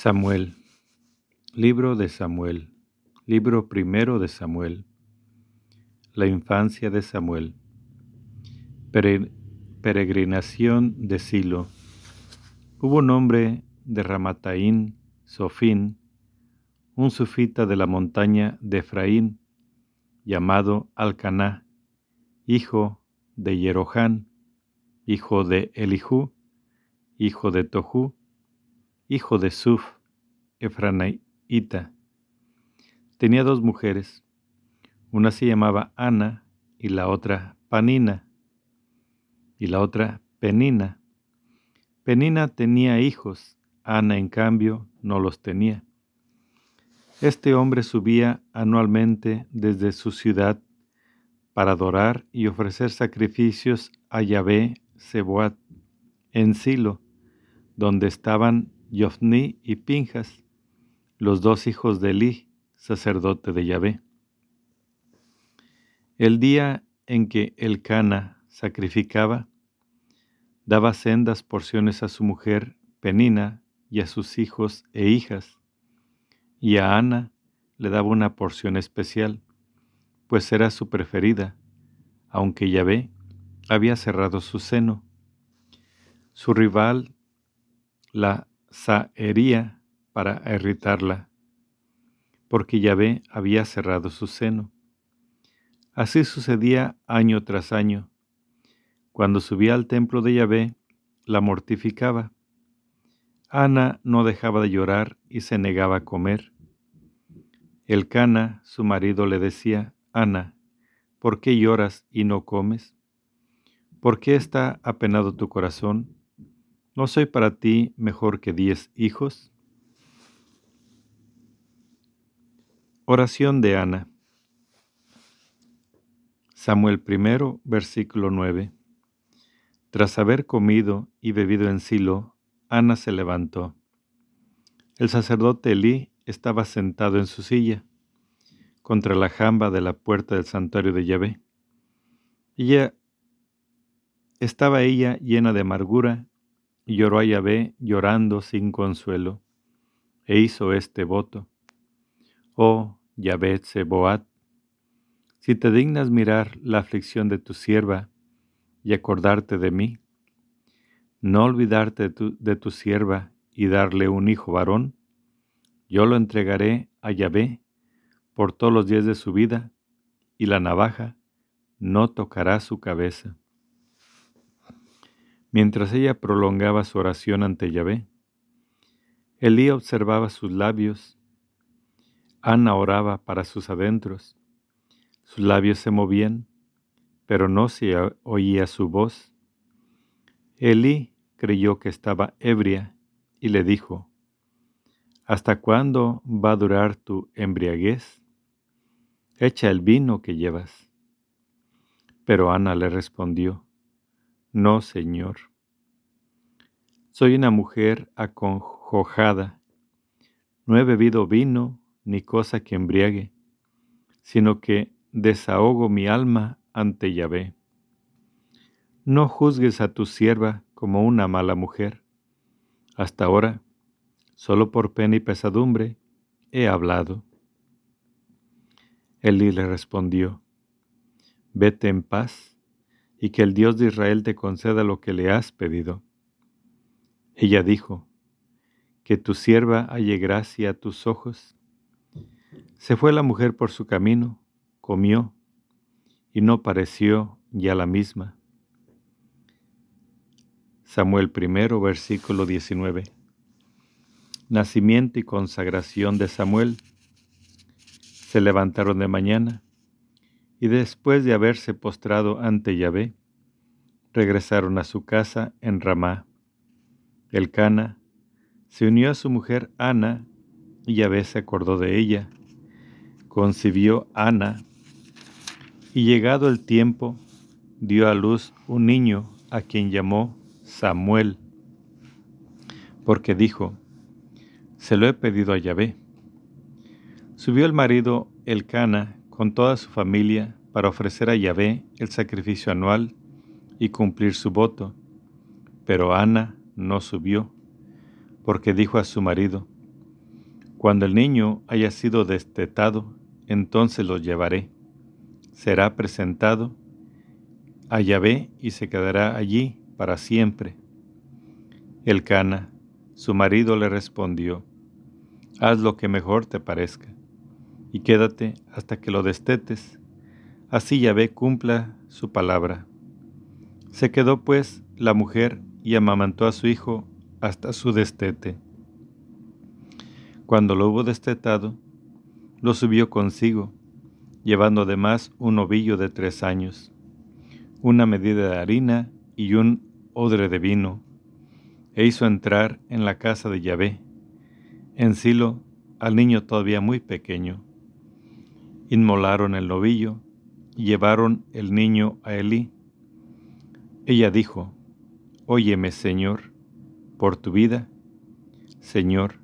Samuel. Libro de Samuel. Libro primero de Samuel. La infancia de Samuel. peregrinación de Silo. Hubo un hombre de Ramataín, Sofín, un sufita de la montaña de Efraín, llamado Alcaná, hijo de Jerohán, hijo de Elijú, hijo de Tohu, hijo de Suf, Efranaita. Tenía dos mujeres, una se llamaba Ana y la otra Panina, y la otra Penina. Penina tenía hijos, Ana en cambio no los tenía. Este hombre subía anualmente desde su ciudad para adorar y ofrecer sacrificios a Yahvé Seboat en Silo, donde estaban Yofni y Pinjas, los dos hijos de Eli, sacerdote de Yahvé. El día en que el Cana sacrificaba, daba sendas porciones a su mujer Penina y a sus hijos e hijas, y a Ana le daba una porción especial, pues era su preferida, aunque Yahvé había cerrado su seno. Su rival la hería para irritarla, porque Yahvé había cerrado su seno. Así sucedía año tras año. Cuando subía al templo de Yahvé, la mortificaba. Ana no dejaba de llorar y se negaba a comer. El Cana, su marido, le decía, Ana, ¿por qué lloras y no comes? ¿Por qué está apenado tu corazón? ¿No soy para ti mejor que diez hijos? Oración de Ana. Samuel I, versículo 9. Tras haber comido y bebido en Silo, Ana se levantó. El sacerdote Elí estaba sentado en su silla, contra la jamba de la puerta del santuario de Yahvé. Ella estaba ella llena de amargura y lloró a Yahvé llorando sin consuelo, e hizo este voto. Oh Yahvé Seboat, si te dignas mirar la aflicción de tu sierva y acordarte de mí, no olvidarte de tu, de tu sierva y darle un hijo varón, yo lo entregaré a Yahvé por todos los días de su vida, y la navaja no tocará su cabeza. Mientras ella prolongaba su oración ante Yahvé, Elí observaba sus labios, Ana oraba para sus adentros, sus labios se movían, pero no se oía su voz. Elí creyó que estaba ebria y le dijo, ¿Hasta cuándo va a durar tu embriaguez? Echa el vino que llevas. Pero Ana le respondió, no, Señor. Soy una mujer acongojada. No he bebido vino ni cosa que embriague, sino que desahogo mi alma ante Yahvé. No juzgues a tu sierva como una mala mujer. Hasta ahora, solo por pena y pesadumbre, he hablado. Elí le respondió, Vete en paz y que el Dios de Israel te conceda lo que le has pedido. Ella dijo, que tu sierva halle gracia a tus ojos. Se fue la mujer por su camino, comió, y no pareció ya la misma. Samuel I, versículo 19. Nacimiento y consagración de Samuel. Se levantaron de mañana y después de haberse postrado ante Yahvé, regresaron a su casa en Ramá. El Cana se unió a su mujer Ana y Yahvé se acordó de ella. Concibió Ana y llegado el tiempo dio a luz un niño a quien llamó Samuel, porque dijo, se lo he pedido a Yahvé. Subió el marido el Cana con toda su familia para ofrecer a Yahvé el sacrificio anual y cumplir su voto. Pero Ana no subió, porque dijo a su marido, Cuando el niño haya sido destetado, entonces lo llevaré. Será presentado a Yahvé y se quedará allí para siempre. El Cana, su marido, le respondió, Haz lo que mejor te parezca, y quédate hasta que lo destetes. Así Yahvé cumpla su palabra. Se quedó pues la mujer y amamantó a su hijo hasta su destete. Cuando lo hubo destetado, lo subió consigo, llevando además un ovillo de tres años, una medida de harina y un odre de vino, e hizo entrar en la casa de Yahvé, en Silo, al niño todavía muy pequeño. Inmolaron el novillo y llevaron el niño a Elí. Ella dijo, Óyeme, Señor, por tu vida. Señor,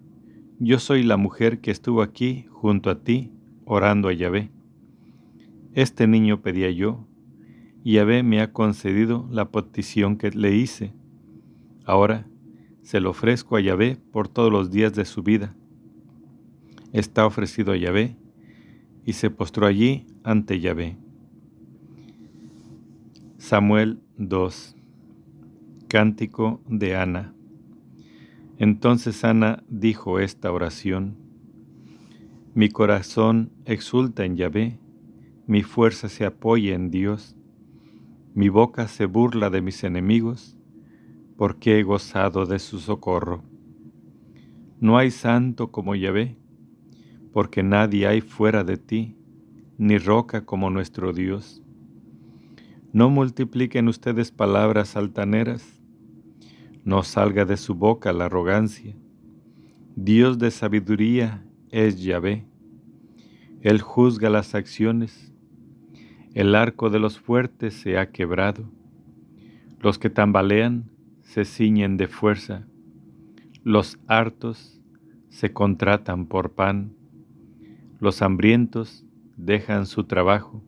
yo soy la mujer que estuvo aquí junto a ti orando a Yahvé. Este niño pedía yo, y Yahvé me ha concedido la petición que le hice. Ahora se lo ofrezco a Yahvé por todos los días de su vida. Está ofrecido a Yahvé, y se postró allí ante Yahvé. Samuel 2 Cántico de Ana Entonces Ana dijo esta oración, Mi corazón exulta en Yahvé, mi fuerza se apoya en Dios, mi boca se burla de mis enemigos, porque he gozado de su socorro. No hay santo como Yahvé, porque nadie hay fuera de ti, ni roca como nuestro Dios. No multipliquen ustedes palabras altaneras, no salga de su boca la arrogancia. Dios de sabiduría es Yahvé. Él juzga las acciones. El arco de los fuertes se ha quebrado. Los que tambalean se ciñen de fuerza, los hartos se contratan por pan, los hambrientos dejan su trabajo,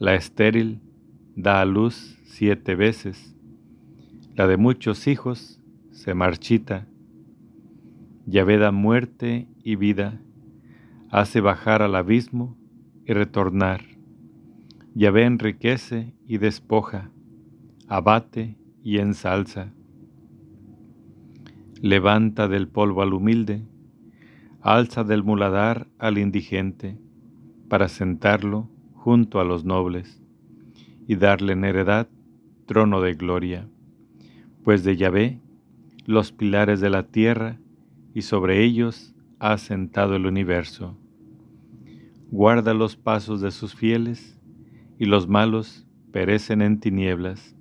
la estéril da a luz siete veces, la de muchos hijos se marchita, Yahvé da muerte y vida, hace bajar al abismo y retornar, Yahvé enriquece y despoja, abate y ensalza. Levanta del polvo al humilde, alza del muladar al indigente, para sentarlo junto a los nobles y darle en heredad trono de gloria, pues de Yahvé los pilares de la tierra y sobre ellos ha sentado el universo. Guarda los pasos de sus fieles y los malos perecen en tinieblas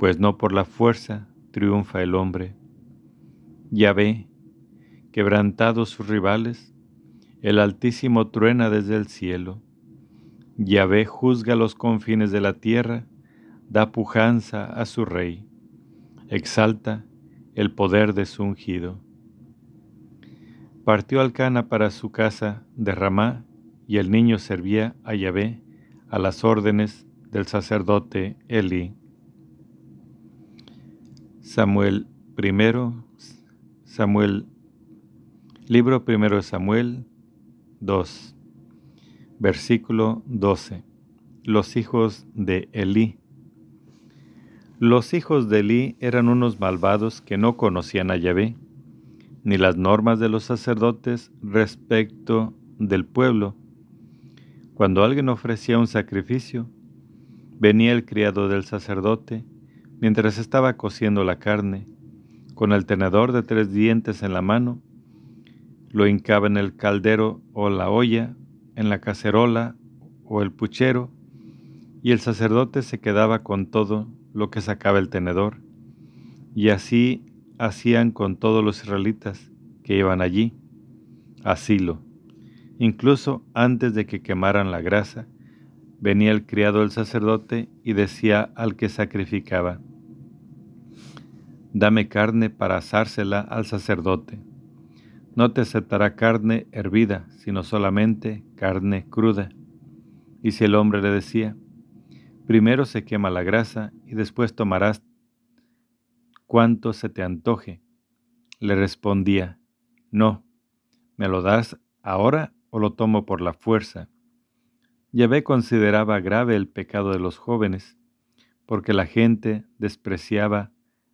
pues no por la fuerza triunfa el hombre. Ya ve, quebrantados sus rivales, el Altísimo truena desde el cielo. Yahvé juzga los confines de la tierra, da pujanza a su rey, exalta el poder de su ungido. Partió Alcana para su casa de Ramá, y el niño servía a Yahvé a las órdenes del sacerdote Eli. Samuel primero, Samuel, libro primero de Samuel 2, versículo 12. Los hijos de Elí. Los hijos de Elí eran unos malvados que no conocían a Yahvé, ni las normas de los sacerdotes respecto del pueblo. Cuando alguien ofrecía un sacrificio, venía el criado del sacerdote, Mientras estaba cociendo la carne, con el tenedor de tres dientes en la mano, lo hincaba en el caldero o la olla, en la cacerola o el puchero, y el sacerdote se quedaba con todo lo que sacaba el tenedor. Y así hacían con todos los israelitas que iban allí, asilo. Incluso antes de que quemaran la grasa, venía el criado del sacerdote y decía al que sacrificaba, Dame carne para asársela al sacerdote. No te aceptará carne hervida, sino solamente carne cruda. Y si el hombre le decía, primero se quema la grasa y después tomarás cuanto se te antoje, le respondía, no, ¿Me lo das ahora o lo tomo por la fuerza? Yahvé consideraba grave el pecado de los jóvenes, porque la gente despreciaba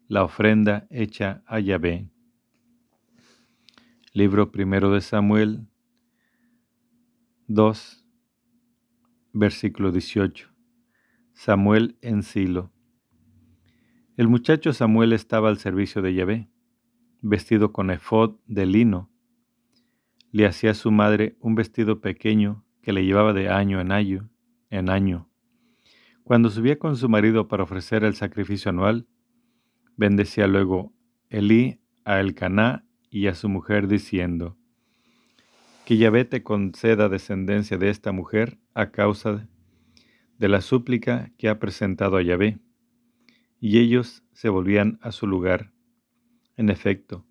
la ofrenda hecha a Yahvé. Libro primero de Samuel 2, versículo 18. Samuel en Silo. El muchacho Samuel estaba al servicio de Yahvé, vestido con efod de lino. Le hacía a su madre un vestido pequeño que le llevaba de año en año, en año. Cuando subía con su marido para ofrecer el sacrificio anual, bendecía luego Elí a Elcaná y a su mujer diciendo, que Yahvé te conceda descendencia de esta mujer a causa de la súplica que ha presentado a Yahvé y ellos se volvían a su lugar. En efecto,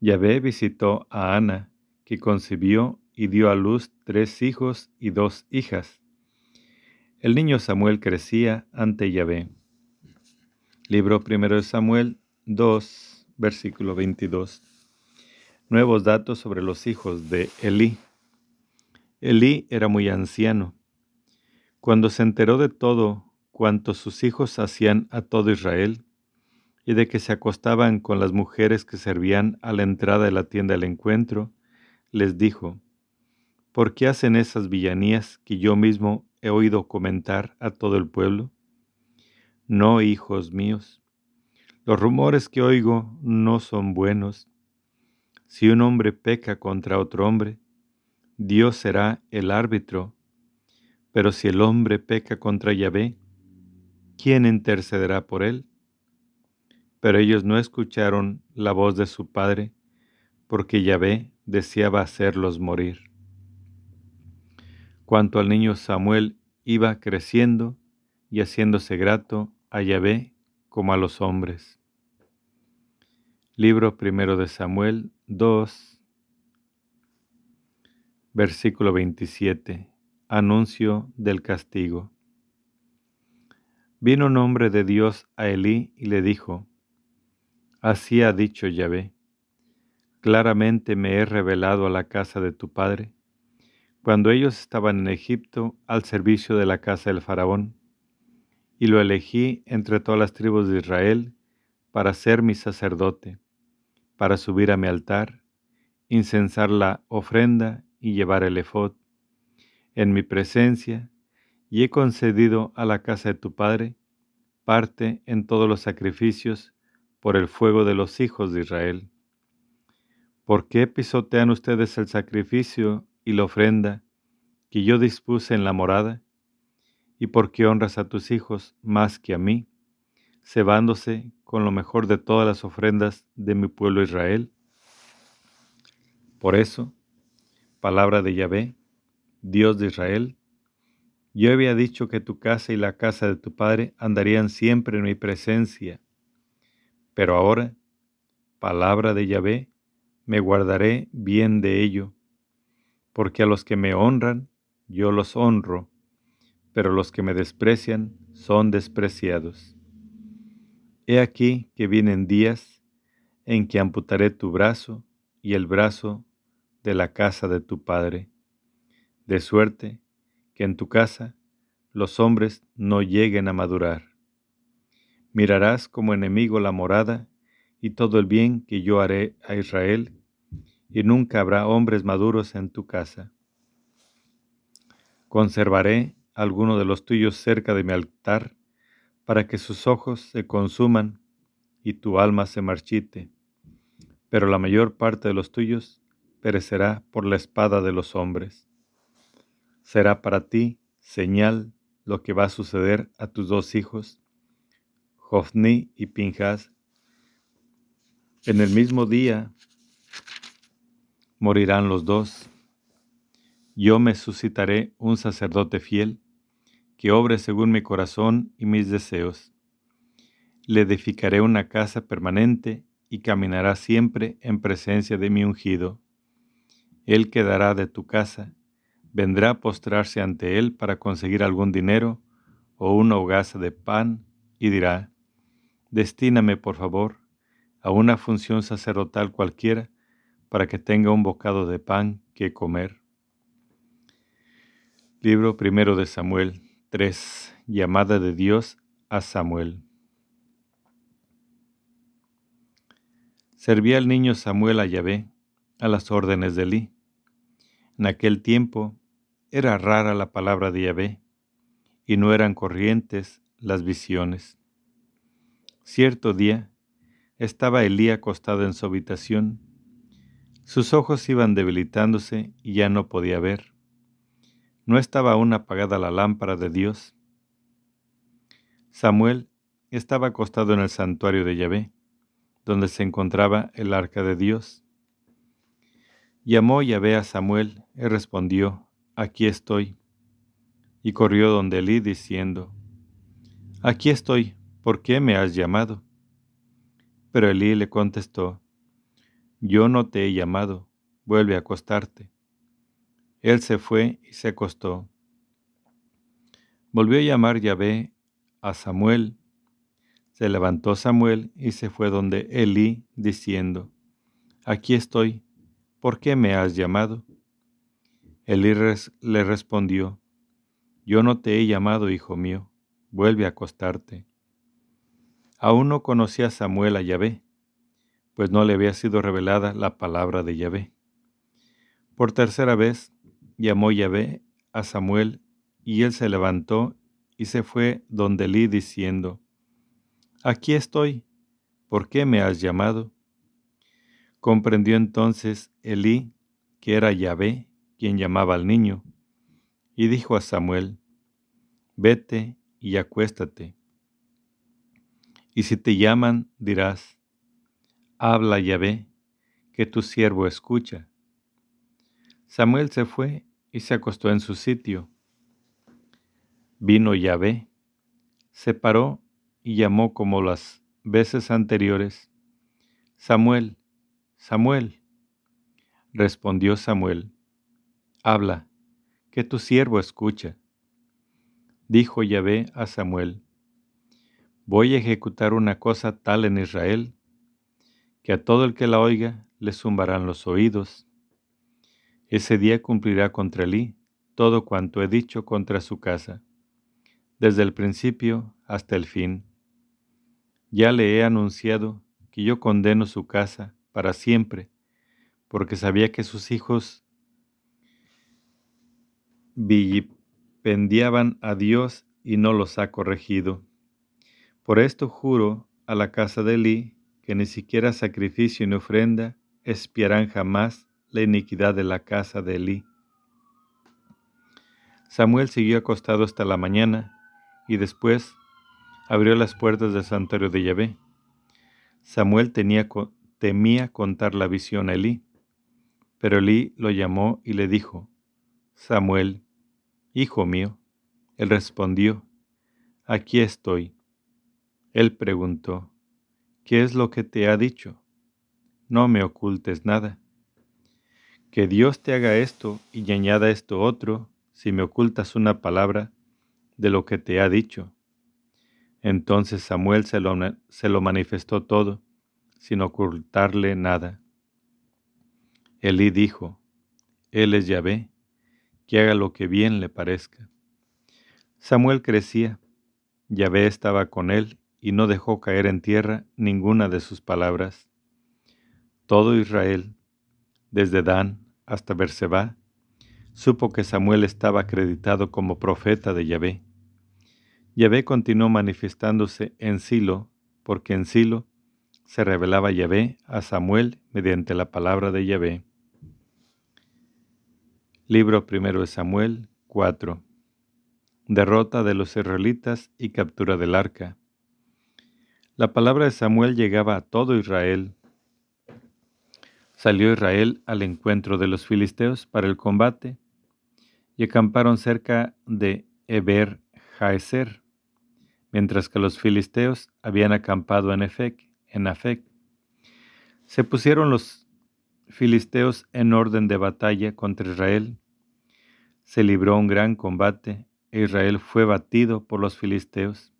Yahvé visitó a Ana, que concibió y dio a luz tres hijos y dos hijas. El niño Samuel crecía ante Yahvé. Libro primero de Samuel 2, versículo 22. Nuevos datos sobre los hijos de Elí. Elí era muy anciano. Cuando se enteró de todo cuanto sus hijos hacían a todo Israel, y de que se acostaban con las mujeres que servían a la entrada de la tienda del encuentro, les dijo, ¿por qué hacen esas villanías que yo mismo he oído comentar a todo el pueblo? No, hijos míos, los rumores que oigo no son buenos. Si un hombre peca contra otro hombre, Dios será el árbitro, pero si el hombre peca contra Yahvé, ¿quién intercederá por él? Pero ellos no escucharon la voz de su padre, porque Yahvé deseaba hacerlos morir. Cuanto al niño Samuel iba creciendo y haciéndose grato a Yahvé como a los hombres. Libro primero de Samuel 2, versículo 27. Anuncio del castigo. Vino un hombre de Dios a Elí y le dijo, Así ha dicho Yahvé, claramente me he revelado a la casa de tu padre, cuando ellos estaban en Egipto al servicio de la casa del faraón, y lo elegí entre todas las tribus de Israel para ser mi sacerdote, para subir a mi altar, incensar la ofrenda y llevar el efod en mi presencia y he concedido a la casa de tu Padre parte en todos los sacrificios por el fuego de los hijos de Israel. ¿Por qué pisotean ustedes el sacrificio y la ofrenda que yo dispuse en la morada? ¿Y por qué honras a tus hijos más que a mí, cebándose con lo mejor de todas las ofrendas de mi pueblo Israel? Por eso, palabra de Yahvé, Dios de Israel, yo había dicho que tu casa y la casa de tu padre andarían siempre en mi presencia. Pero ahora, palabra de Yahvé, me guardaré bien de ello, porque a los que me honran, yo los honro, pero los que me desprecian son despreciados. He aquí que vienen días en que amputaré tu brazo y el brazo de la casa de tu padre, de suerte que en tu casa los hombres no lleguen a madurar. Mirarás como enemigo la morada y todo el bien que yo haré a Israel, y nunca habrá hombres maduros en tu casa. Conservaré alguno de los tuyos cerca de mi altar, para que sus ojos se consuman y tu alma se marchite, pero la mayor parte de los tuyos perecerá por la espada de los hombres será para ti señal lo que va a suceder a tus dos hijos, Jofni y Pinjas. En el mismo día morirán los dos. Yo me suscitaré un sacerdote fiel que obre según mi corazón y mis deseos. Le edificaré una casa permanente y caminará siempre en presencia de mi ungido. Él quedará de tu casa vendrá a postrarse ante él para conseguir algún dinero o una hogaza de pan y dirá, Destíname, por favor, a una función sacerdotal cualquiera, para que tenga un bocado de pan que comer. Libro primero de Samuel 3. Llamada de Dios a Samuel. Servía el niño Samuel a Yahvé a las órdenes de Elí. En aquel tiempo era rara la palabra de Yahvé y no eran corrientes las visiones. Cierto día estaba Elí acostado en su habitación. Sus ojos iban debilitándose y ya no podía ver. No estaba aún apagada la lámpara de Dios. Samuel estaba acostado en el santuario de Yahvé, donde se encontraba el arca de Dios. Llamó Yahvé a Samuel y respondió, Aquí estoy. Y corrió donde Elí diciendo, Aquí estoy, ¿por qué me has llamado? Pero Elí le contestó, Yo no te he llamado, vuelve a acostarte. Él se fue y se acostó. Volvió a llamar Yahvé a Samuel. Se levantó Samuel y se fue donde Elí, diciendo, Aquí estoy, ¿por qué me has llamado? Elí le respondió, Yo no te he llamado, hijo mío, vuelve a acostarte. Aún no conocía Samuel a Yahvé, pues no le había sido revelada la palabra de Yahvé. Por tercera vez llamó Yahvé a Samuel, y él se levantó y se fue donde Elí diciendo, Aquí estoy, ¿por qué me has llamado? Comprendió entonces Elí que era Yahvé quien llamaba al niño, y dijo a Samuel, Vete y acuéstate. Y si te llaman, dirás, Habla Yahvé, que tu siervo escucha. Samuel se fue y se acostó en su sitio. Vino Yahvé, se paró y llamó como las veces anteriores, Samuel, Samuel. Respondió Samuel, Habla, que tu siervo escucha. Dijo Yahvé a Samuel, Voy a ejecutar una cosa tal en Israel, que a todo el que la oiga le zumbarán los oídos. Ese día cumplirá contra Elí todo cuanto he dicho contra su casa, desde el principio hasta el fin. Ya le he anunciado que yo condeno su casa para siempre, porque sabía que sus hijos vilipendiaban a Dios y no los ha corregido. Por esto juro a la casa de Elí que ni siquiera sacrificio ni ofrenda espiarán jamás la iniquidad de la casa de Elí. Samuel siguió acostado hasta la mañana y después abrió las puertas del santuario de Yahvé. Samuel temía contar la visión a Elí, pero Elí lo llamó y le dijo, Samuel, hijo mío. Él respondió, aquí estoy. Él preguntó, ¿qué es lo que te ha dicho? No me ocultes nada. Que Dios te haga esto y añada esto otro si me ocultas una palabra de lo que te ha dicho. Entonces Samuel se lo, se lo manifestó todo, sin ocultarle nada. Elí dijo, Él es Yahvé, que haga lo que bien le parezca. Samuel crecía, Yahvé estaba con él y no dejó caer en tierra ninguna de sus palabras. Todo Israel, desde Dan hasta Berseba, supo que Samuel estaba acreditado como profeta de Yahvé. Yahvé continuó manifestándose en Silo, porque en Silo se revelaba Yahvé a Samuel mediante la palabra de Yahvé. Libro primero de Samuel 4. Derrota de los israelitas y captura del arca. La palabra de Samuel llegaba a todo Israel. Salió Israel al encuentro de los filisteos para el combate y acamparon cerca de Eber Jaeser, mientras que los filisteos habían acampado en Efec, en Afec. Se pusieron los filisteos en orden de batalla contra Israel. Se libró un gran combate e Israel fue batido por los filisteos,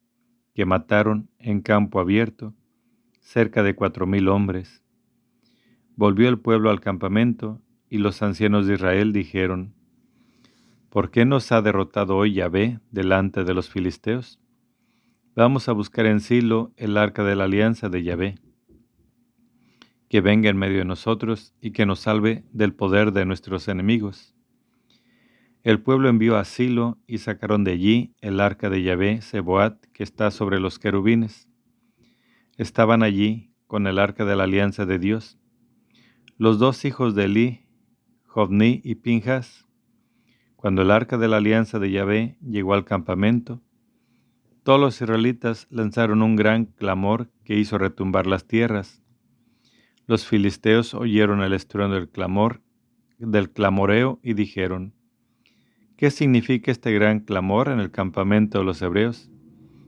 que mataron en campo abierto cerca de cuatro mil hombres. Volvió el pueblo al campamento, y los ancianos de Israel dijeron, ¿Por qué nos ha derrotado hoy Yahvé delante de los filisteos? Vamos a buscar en Silo el arca de la alianza de Yahvé, que venga en medio de nosotros y que nos salve del poder de nuestros enemigos. El pueblo envió a Silo y sacaron de allí el arca de Yahvé, Seboat, que está sobre los querubines. Estaban allí con el arca de la alianza de Dios. Los dos hijos de Eli, Jovni y Pinjas, cuando el arca de la alianza de Yahvé llegó al campamento, todos los israelitas lanzaron un gran clamor que hizo retumbar las tierras. Los filisteos oyeron el estruendo del clamor, del clamoreo y dijeron, ¿Qué significa este gran clamor en el campamento de los hebreos?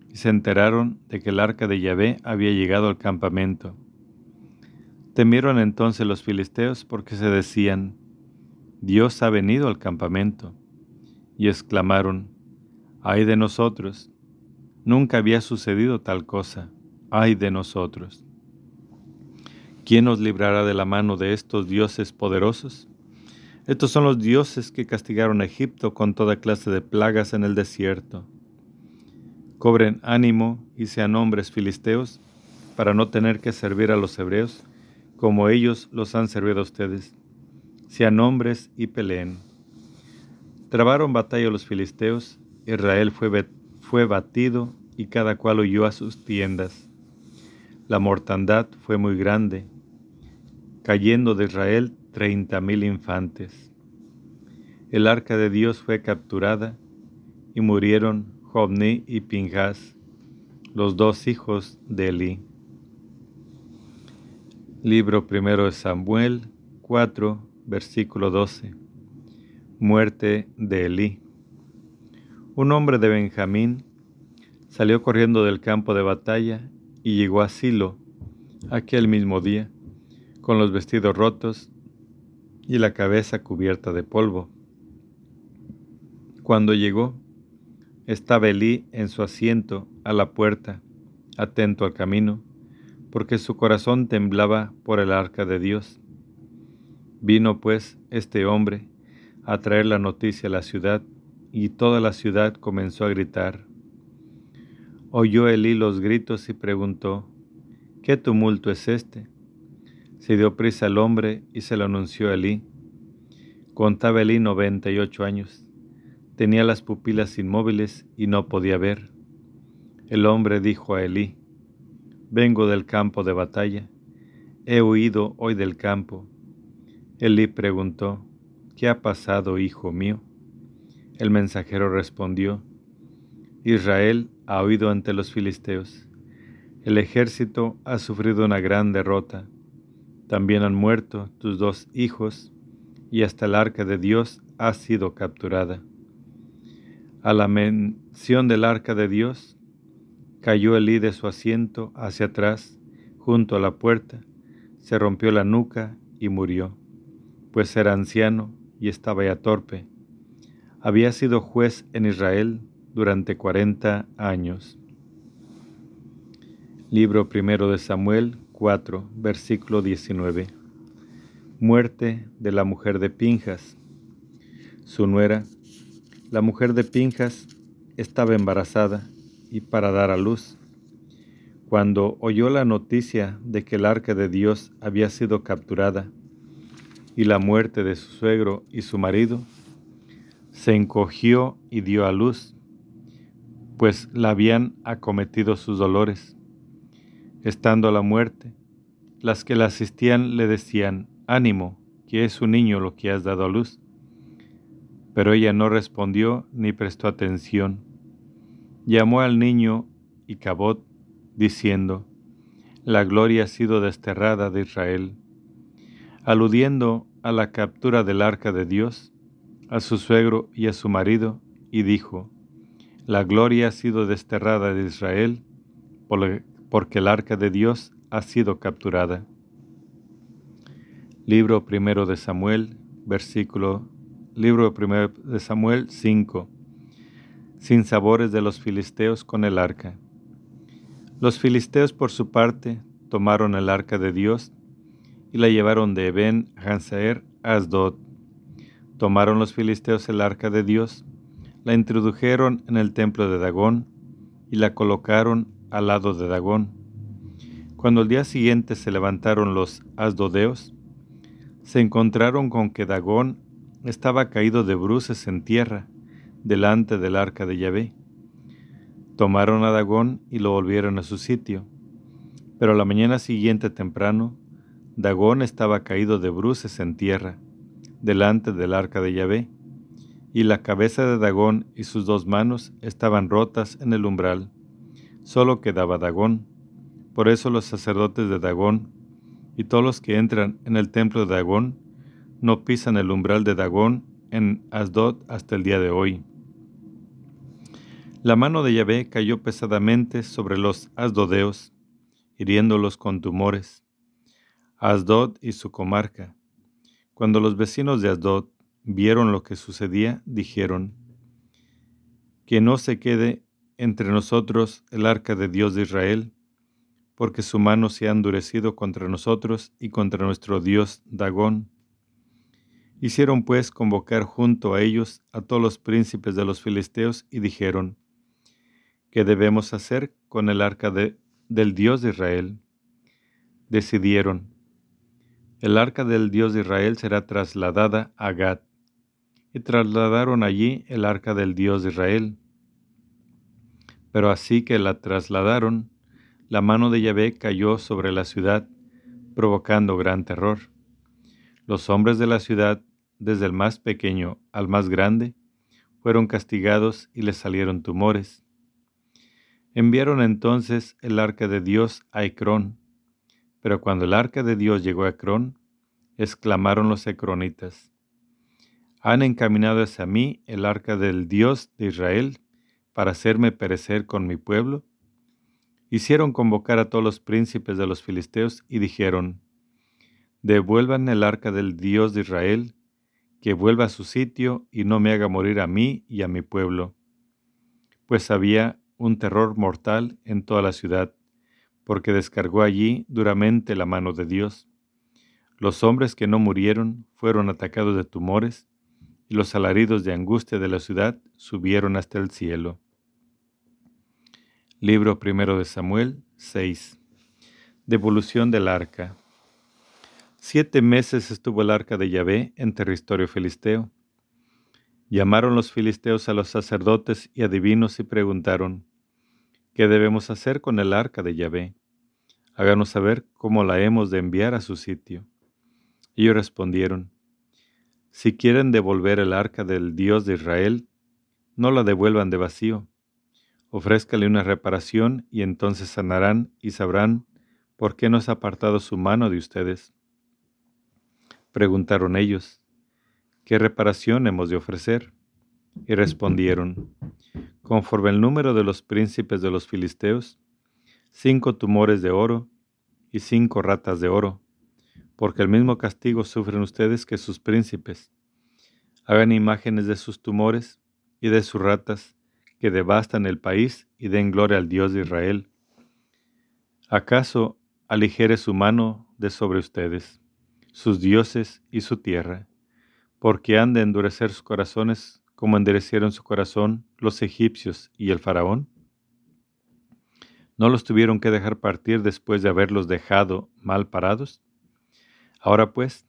Y se enteraron de que el arca de Yahvé había llegado al campamento. Temieron entonces los filisteos porque se decían, Dios ha venido al campamento. Y exclamaron, ay de nosotros, nunca había sucedido tal cosa, ay de nosotros. ¿Quién nos librará de la mano de estos dioses poderosos? Estos son los dioses que castigaron a Egipto con toda clase de plagas en el desierto. Cobren ánimo y sean hombres filisteos para no tener que servir a los hebreos como ellos los han servido a ustedes. Sean hombres y peleen. Trabaron batalla los filisteos, Israel fue, fue batido y cada cual huyó a sus tiendas. La mortandad fue muy grande, cayendo de Israel treinta mil infantes. El arca de Dios fue capturada y murieron Jobni y Pinjas, los dos hijos de Eli. Libro primero de Samuel 4, versículo 12. Muerte de Eli. Un hombre de Benjamín salió corriendo del campo de batalla y llegó a Silo aquel mismo día, con los vestidos rotos y la cabeza cubierta de polvo. Cuando llegó, estaba Elí en su asiento a la puerta, atento al camino, porque su corazón temblaba por el arca de Dios. Vino pues este hombre a traer la noticia a la ciudad, y toda la ciudad comenzó a gritar. Oyó Elí los gritos y preguntó, ¿qué tumulto es este? Se dio prisa el hombre y se lo anunció a Elí. Contaba Elí noventa y ocho años. Tenía las pupilas inmóviles y no podía ver. El hombre dijo a Elí, Vengo del campo de batalla. He huido hoy del campo. Elí preguntó, ¿Qué ha pasado, hijo mío? El mensajero respondió, Israel ha huido ante los filisteos. El ejército ha sufrido una gran derrota también han muerto tus dos hijos, y hasta el arca de Dios ha sido capturada. A la mención del arca de Dios, cayó Elí de su asiento hacia atrás, junto a la puerta, se rompió la nuca y murió, pues era anciano y estaba ya torpe. Había sido juez en Israel durante cuarenta años. Libro primero de Samuel, 4, versículo 19. Muerte de la mujer de Pinjas. Su nuera, la mujer de Pinjas, estaba embarazada y para dar a luz. Cuando oyó la noticia de que el arca de Dios había sido capturada y la muerte de su suegro y su marido, se encogió y dio a luz, pues la habían acometido sus dolores Estando a la muerte, las que la asistían le decían, ánimo, que es un niño lo que has dado a luz. Pero ella no respondió ni prestó atención. Llamó al niño y Cabot, diciendo, La gloria ha sido desterrada de Israel, aludiendo a la captura del arca de Dios, a su suegro y a su marido, y dijo, La gloria ha sido desterrada de Israel, por porque el arca de Dios ha sido capturada. Libro primero de Samuel, versículo, libro primero de Samuel 5. Sin sabores de los filisteos con el arca. Los filisteos por su parte tomaron el arca de Dios y la llevaron de Ben Hansaer a Asdod. Tomaron los filisteos el arca de Dios, la introdujeron en el templo de Dagón y la colocaron al lado de Dagón. Cuando al día siguiente se levantaron los asdodeos, se encontraron con que Dagón estaba caído de bruces en tierra, delante del arca de Yahvé. Tomaron a Dagón y lo volvieron a su sitio. Pero la mañana siguiente temprano, Dagón estaba caído de bruces en tierra, delante del arca de Yahvé, y la cabeza de Dagón y sus dos manos estaban rotas en el umbral. Solo quedaba Dagón. Por eso los sacerdotes de Dagón y todos los que entran en el templo de Dagón no pisan el umbral de Dagón en Asdod hasta el día de hoy. La mano de Yahvé cayó pesadamente sobre los asdodeos, hiriéndolos con tumores. Asdod y su comarca. Cuando los vecinos de Asdod vieron lo que sucedía, dijeron, que no se quede entre nosotros el arca de Dios de Israel, porque su mano se ha endurecido contra nosotros y contra nuestro Dios Dagón. Hicieron pues convocar junto a ellos a todos los príncipes de los filisteos y dijeron, ¿qué debemos hacer con el arca del Dios de Israel? Decidieron, el arca del Dios de Israel será trasladada a Gad, y trasladaron allí el arca del Dios de Israel. Pero así que la trasladaron, la mano de Yahvé cayó sobre la ciudad, provocando gran terror. Los hombres de la ciudad desde el más pequeño al más grande, fueron castigados y les salieron tumores. Enviaron entonces el arca de Dios a Ecrón, pero cuando el arca de Dios llegó a Ecrón, exclamaron los ecronitas, han encaminado hacia mí el arca del Dios de Israel para hacerme perecer con mi pueblo. Hicieron convocar a todos los príncipes de los filisteos y dijeron, devuelvan el arca del Dios de Israel que vuelva a su sitio y no me haga morir a mí y a mi pueblo. Pues había un terror mortal en toda la ciudad, porque descargó allí duramente la mano de Dios. Los hombres que no murieron fueron atacados de tumores, y los alaridos de angustia de la ciudad subieron hasta el cielo. Libro primero de Samuel 6. Devolución del arca. Siete meses estuvo el arca de Yahvé en territorio filisteo. Llamaron los filisteos a los sacerdotes y adivinos y preguntaron, ¿qué debemos hacer con el arca de Yahvé? Háganos saber cómo la hemos de enviar a su sitio. Ellos respondieron, si quieren devolver el arca del Dios de Israel, no la devuelvan de vacío. Ofrézcale una reparación y entonces sanarán y sabrán por qué no ha apartado su mano de ustedes. Preguntaron ellos, ¿qué reparación hemos de ofrecer? Y respondieron, conforme el número de los príncipes de los filisteos, cinco tumores de oro y cinco ratas de oro, porque el mismo castigo sufren ustedes que sus príncipes. Hagan imágenes de sus tumores y de sus ratas que devastan el país y den gloria al Dios de Israel. ¿Acaso aligere su mano de sobre ustedes? Sus dioses y su tierra, porque han de endurecer sus corazones como endurecieron su corazón los egipcios y el faraón? ¿No los tuvieron que dejar partir después de haberlos dejado mal parados? Ahora pues,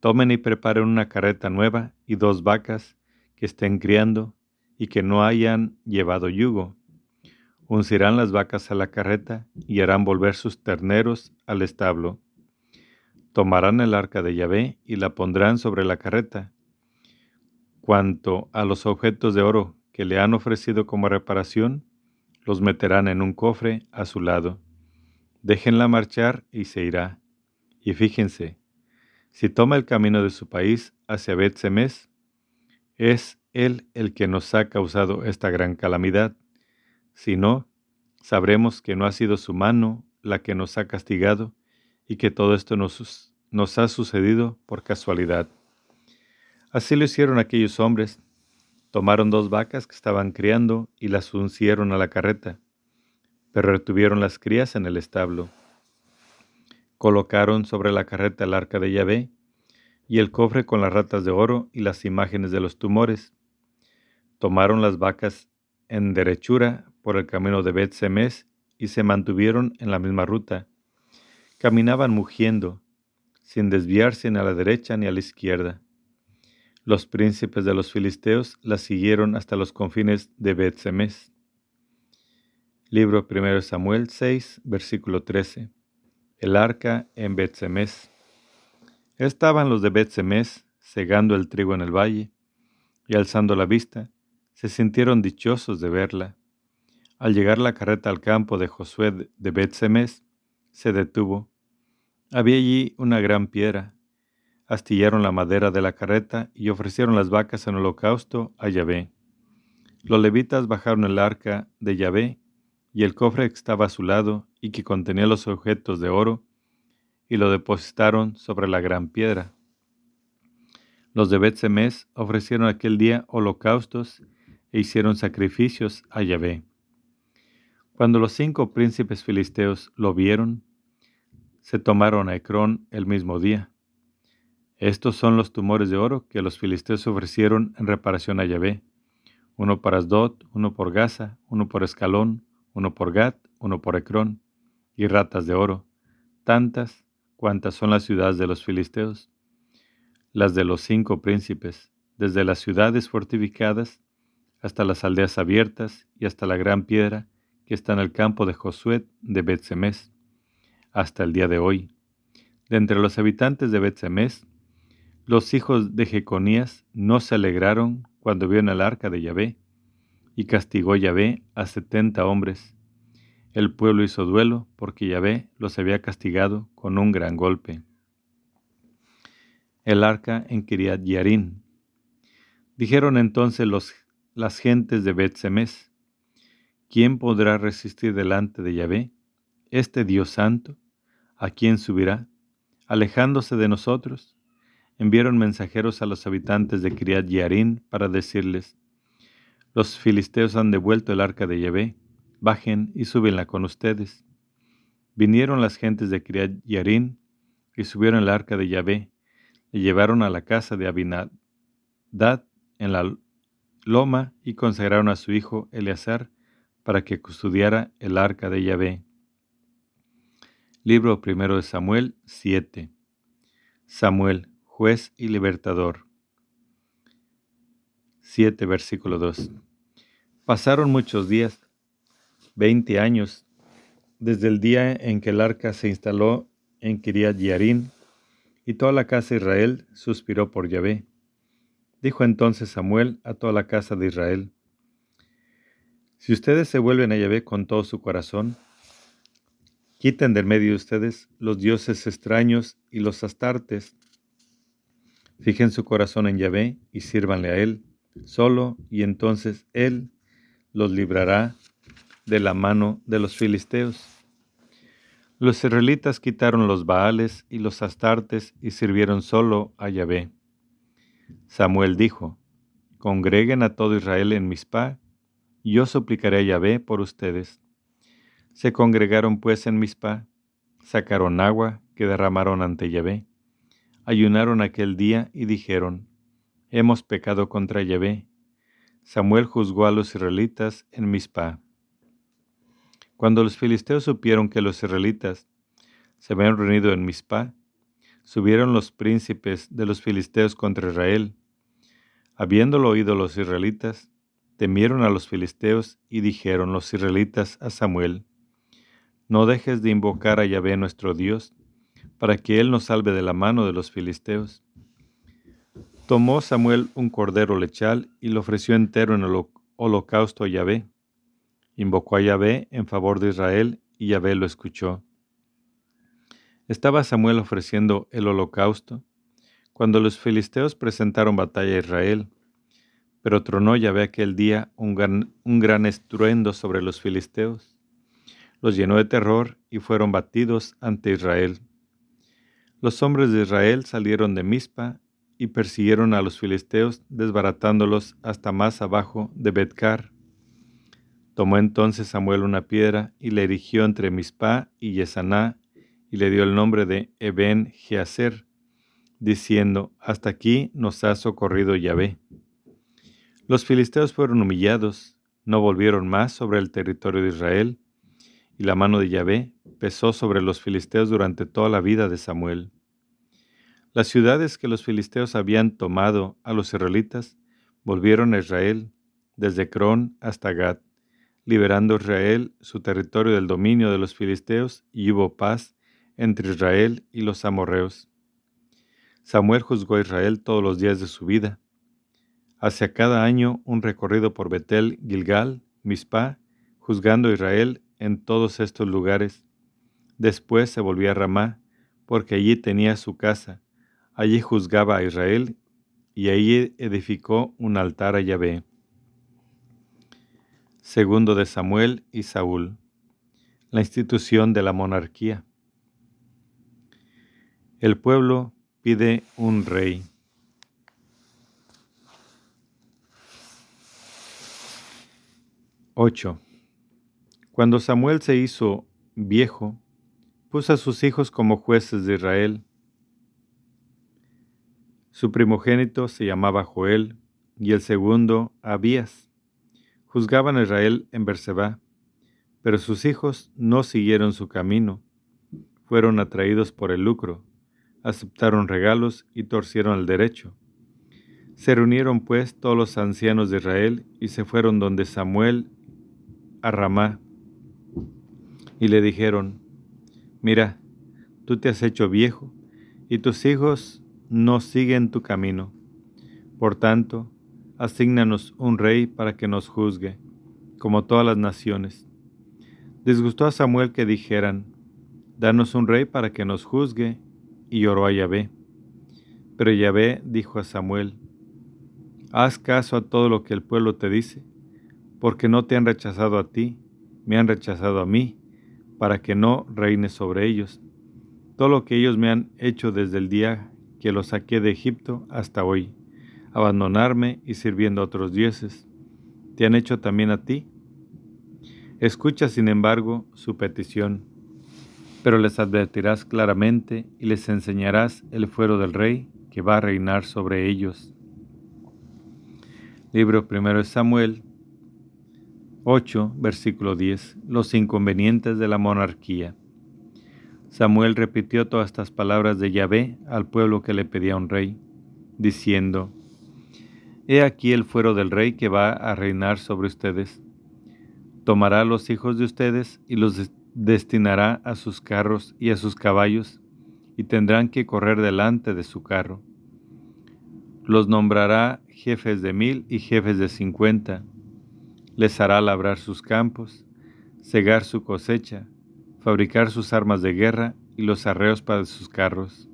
tomen y preparen una carreta nueva y dos vacas que estén criando y que no hayan llevado yugo. Uncirán las vacas a la carreta y harán volver sus terneros al establo tomarán el arca de Yahvé y la pondrán sobre la carreta. Cuanto a los objetos de oro que le han ofrecido como reparación, los meterán en un cofre a su lado. Déjenla marchar y se irá. Y fíjense, si toma el camino de su país hacia bet -Semes, es él el que nos ha causado esta gran calamidad. Si no, sabremos que no ha sido su mano la que nos ha castigado, y que todo esto nos, ha sucedido por casualidad. Así lo hicieron aquellos hombres. Tomaron dos vacas que estaban criando y las uncieron a la carreta, pero retuvieron las crías en el establo. Colocaron sobre la carreta el arca de Yahvé y el cofre con las ratas de oro y las imágenes de los tumores. Tomaron las vacas en derechura por el camino de Bet Semes y se mantuvieron en la misma ruta. Caminaban mugiendo, sin desviarse ni a la derecha ni a la izquierda. Los príncipes de los filisteos las siguieron hasta los confines de Bet Semes. Libro 1 Samuel 6, versículo 13. El arca en Bet Semes. Estaban los de Bet Semes segando el trigo en el valle, y alzando la vista, se sintieron dichosos de verla. Al llegar la carreta al campo de Josué de Bet-Semes, se detuvo. Había allí una gran piedra. Astillaron la madera de la carreta y ofrecieron las vacas en holocausto a Yahvé. Los levitas bajaron el arca de Yahvé y el cofre que estaba a su lado y que contenía los objetos de oro, y lo depositaron sobre la gran piedra. Los de Bet-Semes ofrecieron aquel día holocaustos e hicieron sacrificios a Yahvé. Cuando los cinco príncipes filisteos lo vieron, se tomaron a Ecrón el mismo día. Estos son los tumores de oro que los filisteos ofrecieron en reparación a Yahvé, uno para Asdod, uno por Gaza, uno por Escalón, uno por Gat, uno por Ecrón, y ratas de oro, tantas cuantas son las ciudades de los filisteos, las de los cinco príncipes, desde las ciudades fortificadas hasta las aldeas abiertas y hasta la gran piedra que está en el campo de Josué de Bet-Semes, hasta el día de hoy. De entre los habitantes de Bet-Semes, los hijos de Jeconías no se alegraron cuando vieron el arca de Yahvé, y castigó Yahvé a setenta hombres. El pueblo hizo duelo porque Yahvé los había castigado con un gran golpe. El arca en Kiriat Yarin. Dijeron entonces los las gentes de Bet-Semes. ¿Quién podrá resistir delante de Yahvé? Este Dios santo, ¿a quién subirá? Alejándose de nosotros, enviaron mensajeros a los habitantes de Criat Yarin para decirles, los filisteos han devuelto el arca de Yahvé, bajen y súbenla con ustedes. Vinieron las gentes de Criat Yarin y subieron el arca de Yahvé, y llevaron a la casa de Abinadad en la loma y consagraron a su hijo Eleazar para que custodiara el arca de Yahvé. Libro primero de Samuel 7. Samuel, juez y libertador. 7, versículo 2. Pasaron muchos días, veinte años, desde el día en que el arca se instaló en Kiriat Yarin, y toda la casa de Israel suspiró por Yahvé. Dijo entonces Samuel a toda la casa de Israel, Si ustedes se vuelven a Yahvé con todo su corazón, quiten del medio de ustedes los dioses extraños y los astartes, fijen su corazón en Yahvé y sírvanle a Él solo, y entonces Él los librará de la mano de los filisteos. Los israelitas quitaron los baales y los astartes y sirvieron solo a Yahvé. Samuel dijo, Congreguen a todo Israel en Mizpah, yo suplicaré a Yahvé por ustedes. Se congregaron pues en Mizpah, sacaron agua que derramaron ante Yahvé, ayunaron aquel día y dijeron, Hemos pecado contra Yahvé. Samuel juzgó a los israelitas en Mizpah. Cuando los filisteos supieron que los israelitas se habían reunido en Mizpah, subieron los príncipes de los filisteos contra Israel. Habiéndolo oído los israelitas, temieron a los filisteos y dijeron los israelitas a Samuel, No dejes de invocar a Yahvé nuestro Dios, para que Él nos salve de la mano de los filisteos. Tomó Samuel un cordero lechal y lo ofreció entero en el holocausto a Yahvé. Invocó a Yahvé en favor de Israel y Yahvé lo escuchó. Estaba Samuel ofreciendo el holocausto cuando los filisteos presentaron batalla a Israel. Pero tronó Yahvé aquel día un gran, un gran estruendo sobre los filisteos. Los llenó de terror y fueron batidos ante Israel. Los hombres de Israel salieron de Mizpa y persiguieron a los filisteos, desbaratándolos hasta más abajo de Betcar. Tomó entonces Samuel una piedra y la erigió entre Mizpa y Yesaná y le dio el nombre de Eben Geaser, diciendo, Hasta aquí nos ha socorrido Yahvé. Los filisteos fueron humillados, no volvieron más sobre el territorio de Israel, y la mano de Yahvé pesó sobre los filisteos durante toda la vida de Samuel. Las ciudades que los filisteos habían tomado a los israelitas volvieron a Israel, desde Cron hasta Gad, liberando Israel su territorio del dominio de los filisteos y hubo paz entre Israel y los amorreos. Samuel juzgó a Israel todos los días de su vida. Hacia cada año un recorrido por Betel, Gilgal, Mizpah, juzgando a Israel en todos estos lugares. Después se volvió a Ramá, porque allí tenía su casa. Allí juzgaba a Israel y allí edificó un altar a Yahvé. Segundo de Samuel y Saúl. La institución de la monarquía. El pueblo pide un rey. Ocho. Cuando Samuel se hizo viejo, puso a sus hijos como jueces de Israel. Su primogénito se llamaba Joel y el segundo Abías. Juzgaban a Israel en Berseba, pero sus hijos no siguieron su camino. Fueron atraídos por el lucro, aceptaron regalos y torcieron el derecho. Se reunieron pues todos los ancianos de Israel y se fueron donde Samuel a Ramá y le dijeron, mira, tú te has hecho viejo y tus hijos no siguen tu camino. Por tanto, asígnanos un rey para que nos juzgue, como todas las naciones. Disgustó a Samuel que dijeran, Danos un rey para que nos juzgue, y lloró a Yahvé. Pero Yahvé dijo a Samuel, Haz caso a todo lo que el pueblo te dice, porque no te han rechazado a ti, me han rechazado a mí, para que no reine sobre ellos. Todo lo que ellos me han hecho desde el día que los saqué de Egipto hasta hoy, abandonarme y sirviendo a otros dioses, ¿te han hecho también a ti? Escucha, sin embargo, su petición, pero les advertirás claramente y les enseñarás el fuero del rey que va a reinar sobre ellos. Libro primero de Samuel, 8, versículo 10. Los inconvenientes de la monarquía. Samuel repitió todas estas palabras de Yahvé al pueblo que le pedía un rey, diciendo, He aquí el fuero del rey que va a reinar sobre ustedes. Tomará a los hijos de ustedes y los destinará a sus carros y a sus caballos, y tendrán que correr delante de su carro. Los nombrará jefes de mil y jefes de cincuenta les hará labrar sus campos, cegar su cosecha, fabricar sus armas de guerra y los arreos para sus carros.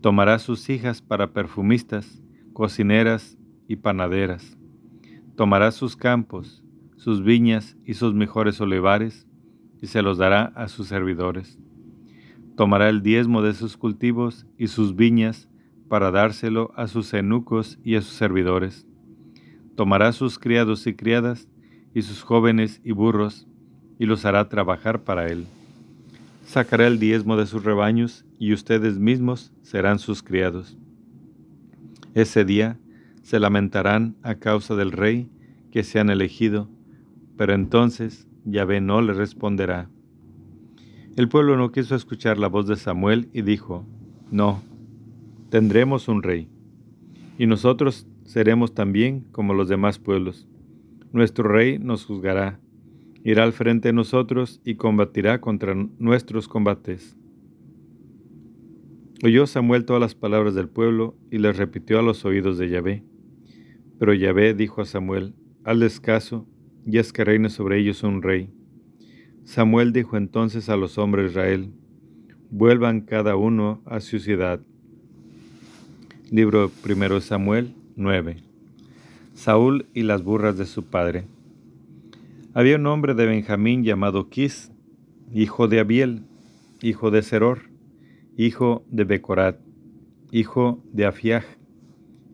Tomará sus hijas para perfumistas, cocineras y panaderas. Tomará sus campos, sus viñas y sus mejores olivares, y se los dará a sus servidores. Tomará el diezmo de sus cultivos y sus viñas para dárselo a sus eunucos y a sus servidores tomará sus criados y criadas, y sus jóvenes y burros, y los hará trabajar para él. Sacará el diezmo de sus rebaños, y ustedes mismos serán sus criados. Ese día se lamentarán a causa del rey que se han elegido, pero entonces Yahvé no le responderá. El pueblo no quiso escuchar la voz de Samuel y dijo, No, tendremos un rey, y nosotros seremos también como los demás pueblos. Nuestro rey nos juzgará, irá al frente de nosotros y combatirá contra nuestros combates. Oyó Samuel todas las palabras del pueblo y les repitió a los oídos de Yahvé. Pero Yahvé dijo a Samuel, al descaso, y es que reine sobre ellos un rey. Samuel dijo entonces a los hombres de Israel, vuelvan cada uno a su ciudad. Libro primero Samuel, 9. Saúl y las burras de su padre. Había un hombre de Benjamín llamado Quis, hijo de Abiel, hijo de Seror, hijo de Becorat, hijo de Afiaj.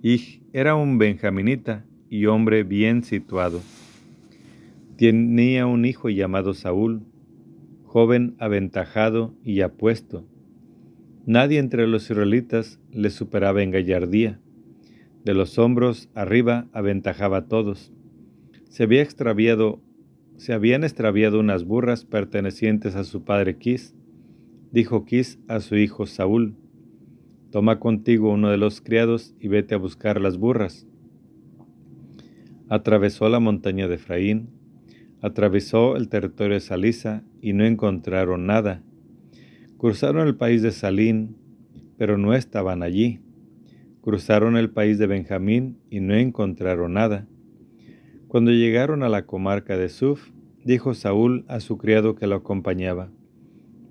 Y era un benjaminita y hombre bien situado. Tenía un hijo llamado Saúl, joven aventajado y apuesto. Nadie entre los israelitas le superaba en gallardía. De los hombros arriba aventajaba a todos. Se había extraviado, se habían extraviado unas burras pertenecientes a su padre Quis. Dijo Quis a su hijo Saúl: Toma contigo uno de los criados y vete a buscar las burras. Atravesó la montaña de Efraín, atravesó el territorio de Salisa y no encontraron nada. Cruzaron el país de Salín, pero no estaban allí. Cruzaron el país de Benjamín y no encontraron nada. Cuando llegaron a la comarca de Suf, dijo Saúl a su criado que lo acompañaba,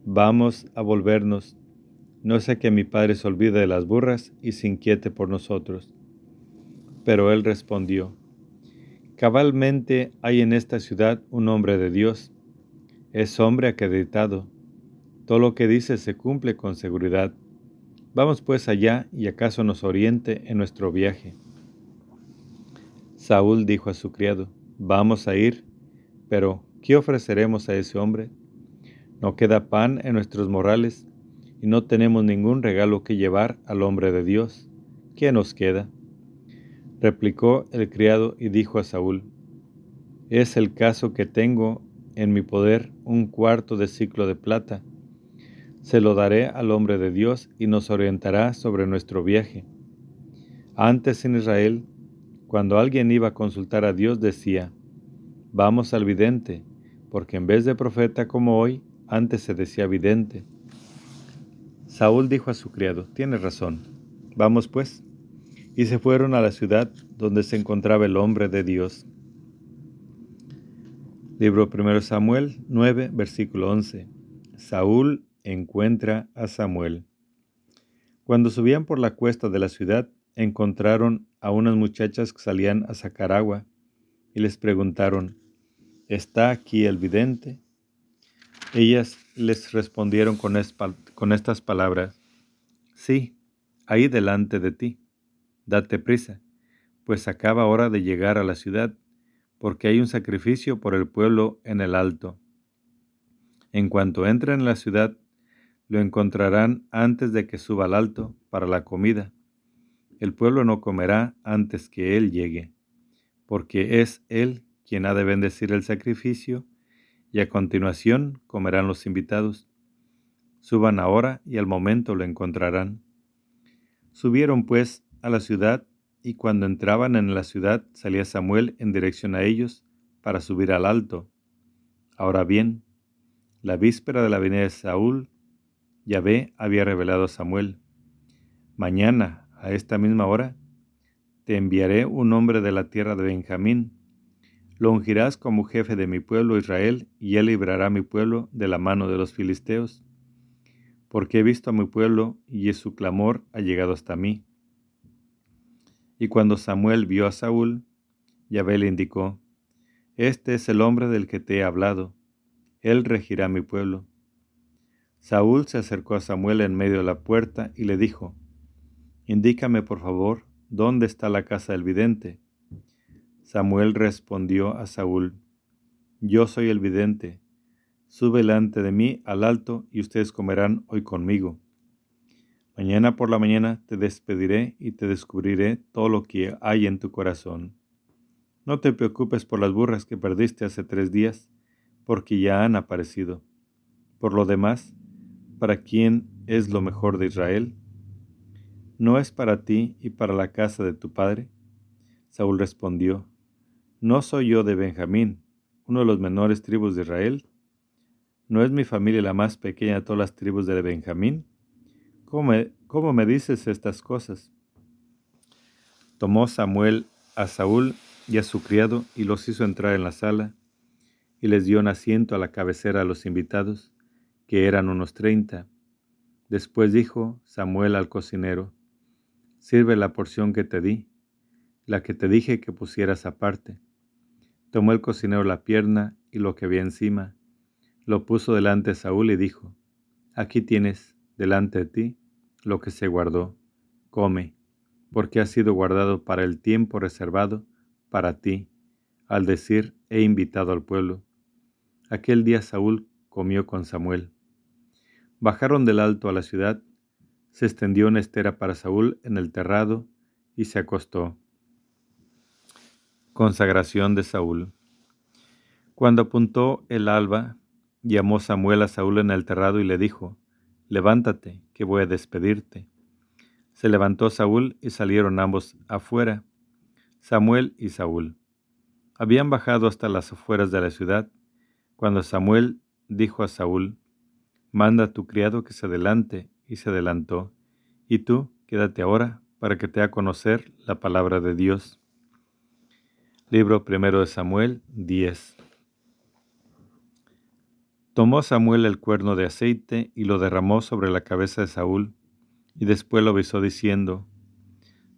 Vamos a volvernos, no sé que mi padre se olvide de las burras y se inquiete por nosotros. Pero él respondió, Cabalmente hay en esta ciudad un hombre de Dios. Es hombre acreditado. Todo lo que dice se cumple con seguridad. Vamos pues allá y acaso nos oriente en nuestro viaje. Saúl dijo a su criado, Vamos a ir, pero ¿qué ofreceremos a ese hombre? No queda pan en nuestros morrales y no tenemos ningún regalo que llevar al hombre de Dios. ¿Qué nos queda? Replicó el criado y dijo a Saúl, Es el caso que tengo en mi poder un cuarto de ciclo de plata se lo daré al hombre de Dios y nos orientará sobre nuestro viaje. Antes en Israel, cuando alguien iba a consultar a Dios, decía, vamos al vidente, porque en vez de profeta como hoy, antes se decía vidente. Saúl dijo a su criado, tienes razón, vamos pues. Y se fueron a la ciudad donde se encontraba el hombre de Dios. Libro 1 Samuel 9, versículo 11. Saúl encuentra a Samuel. Cuando subían por la cuesta de la ciudad, encontraron a unas muchachas que salían a sacar agua y les preguntaron, ¿está aquí el vidente? Ellas les respondieron con, estas palabras, sí, ahí delante de ti, date prisa, pues acaba hora de llegar a la ciudad, porque hay un sacrificio por el pueblo en el alto. En cuanto entren en la ciudad, lo encontrarán antes de que suba al alto para la comida. El pueblo no comerá antes que Él llegue, porque es Él quien ha de bendecir el sacrificio, y a continuación comerán los invitados. Suban ahora y al momento lo encontrarán. Subieron pues a la ciudad, y cuando entraban en la ciudad salía Samuel en dirección a ellos para subir al alto. Ahora bien, la víspera de la venida de Saúl Yahvé había revelado a Samuel, Mañana, a esta misma hora, te enviaré un hombre de la tierra de Benjamín. Lo ungirás como jefe de mi pueblo Israel, y él librará a mi pueblo de la mano de los filisteos. Porque he visto a mi pueblo, y su clamor ha llegado hasta mí. Y cuando Samuel vio a Saúl, Yahvé le indicó, Este es el hombre del que te he hablado, él regirá mi pueblo. Saúl se acercó a Samuel en medio de la puerta y le dijo, Indícame por favor dónde está la casa del vidente. Samuel respondió a Saúl, Yo soy el vidente, sube delante de mí al alto y ustedes comerán hoy conmigo. Mañana por la mañana te despediré y te descubriré todo lo que hay en tu corazón. No te preocupes por las burras que perdiste hace tres días, porque ya han aparecido. Por lo demás, para quién es lo mejor de Israel? ¿No es para ti y para la casa de tu padre? Saúl respondió, ¿no soy yo de Benjamín, uno de los menores tribus de Israel? ¿No es mi familia la más pequeña de todas las tribus de Benjamín? ¿Cómo me, dices estas cosas? Tomó Samuel a Saúl y a su criado y los hizo entrar en la sala y les dio un asiento a la cabecera a los invitados que eran unos treinta. Después dijo Samuel al cocinero, Sirve la porción que te di, la que te dije que pusieras aparte. Tomó el cocinero la pierna y lo que había encima, lo puso delante de Saúl y dijo, Aquí tienes, delante de ti, lo que se guardó, come, porque ha sido guardado para el tiempo reservado para ti, al decir, he invitado al pueblo. Aquel día Saúl comió con Samuel. Bajaron del alto a la ciudad, se extendió una estera para Saúl en el terrado y se acostó. Consagración de Saúl. Cuando apuntó el alba, llamó Samuel a Saúl en el terrado y le dijo, Levántate, que voy a despedirte. Se levantó Saúl y salieron ambos afuera, Samuel y Saúl. Habían bajado hasta las afueras de la ciudad, cuando Samuel dijo a Saúl, Manda a tu criado que se adelante, y se adelantó, y tú quédate ahora para que te haga conocer la palabra de Dios. Libro primero de Samuel 10. Tomó Samuel el cuerno de aceite y lo derramó sobre la cabeza de Saúl, y después lo besó diciendo,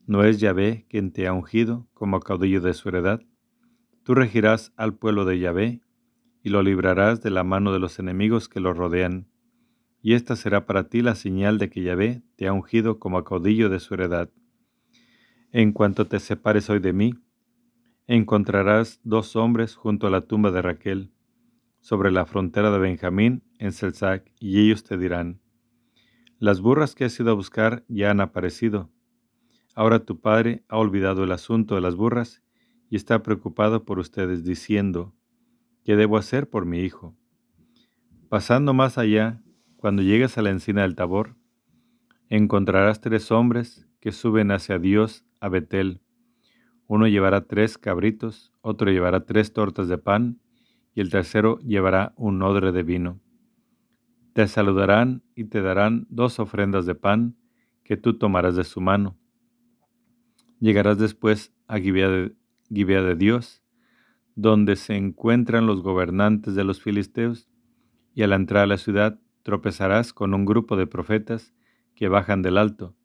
¿No es Yahvé quien te ha ungido como caudillo de su heredad? Tú regirás al pueblo de Yahvé y lo librarás de la mano de los enemigos que lo rodean. Y esta será para ti la señal de que Yahvé te ha ungido como caudillo de su heredad. En cuanto te separes hoy de mí, encontrarás dos hombres junto a la tumba de Raquel, sobre la frontera de Benjamín en Selzac, y ellos te dirán, las burras que has ido a buscar ya han aparecido. Ahora tu padre ha olvidado el asunto de las burras y está preocupado por ustedes, diciendo, ¿qué debo hacer por mi hijo? Pasando más allá, cuando llegues a la encina del Tabor, encontrarás tres hombres que suben hacia Dios a Betel. Uno llevará tres cabritos, otro llevará tres tortas de pan, y el tercero llevará un odre de vino. Te saludarán y te darán dos ofrendas de pan que tú tomarás de su mano. Llegarás después a Gibea de, de Dios, donde se encuentran los gobernantes de los filisteos, y al entrar a la ciudad tropezarás con un grupo de profetas que bajan del alto,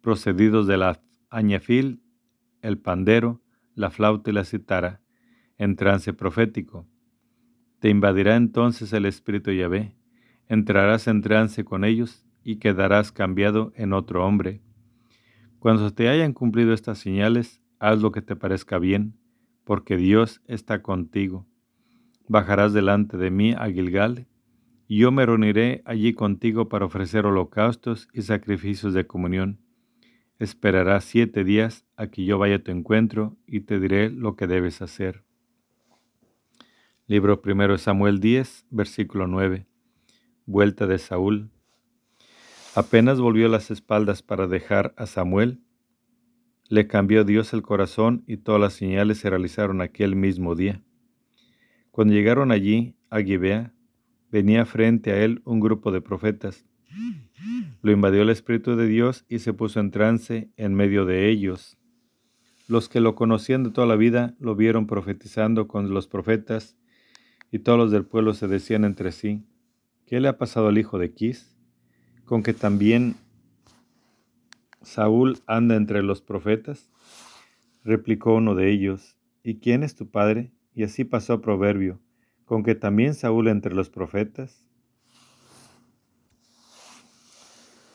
procedidos de la añafil, el pandero, la flauta y la citara, en trance profético. Te invadirá entonces el espíritu Yahvé, entrarás en trance con ellos y quedarás cambiado en otro hombre. Cuando te hayan cumplido estas señales, haz lo que te parezca bien, porque Dios está contigo. Bajarás delante de mí a Gilgal, yo me reuniré allí contigo para ofrecer holocaustos y sacrificios de comunión. Esperarás siete días a que yo vaya a tu encuentro y te diré lo que debes hacer. Libro primero Samuel 10, versículo 9. Vuelta de Saúl. Apenas volvió las espaldas para dejar a Samuel, le cambió Dios el corazón y todas las señales se realizaron aquel mismo día. Cuando llegaron allí, a Gibea, venía frente a él un grupo de profetas. Lo invadió el Espíritu de Dios y se puso en trance en medio de ellos. Los que lo conocían de toda la vida lo vieron profetizando con los profetas, y todos los del pueblo se decían entre sí, ¿qué le ha pasado al hijo de Quis? Con que también Saúl anda entre los profetas? Replicó uno de ellos, ¿y quién es tu padre? Y así pasó proverbio, con que también Saúl entre los profetas.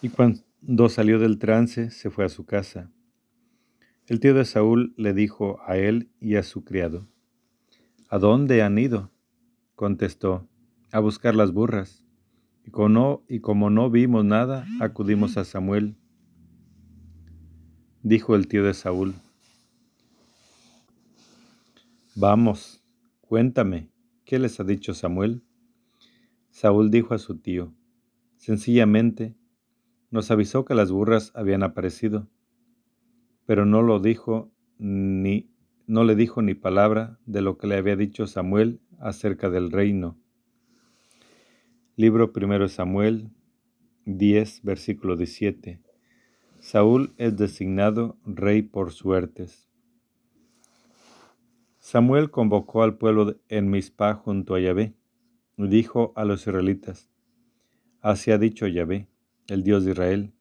Y cuando salió del trance, se fue a su casa. El tío de Saúl le dijo a él y a su criado, ¿A dónde han ido? Contestó, a buscar las burras. Y como y como no vimos nada, acudimos a Samuel dijo el tío de Saúl. Vamos, cuéntame, ¿qué les ha dicho Samuel? Saúl dijo a su tío, sencillamente, nos avisó que las burras habían aparecido, pero no lo dijo ni no le dijo ni palabra de lo que le había dicho Samuel acerca del reino. Libro primero Samuel 10, versículo 17. Saúl es designado rey por suertes. Samuel convocó al pueblo en Mizpah junto a Yahvé y dijo a los israelitas, Así ha dicho Yahvé, el Dios de Israel,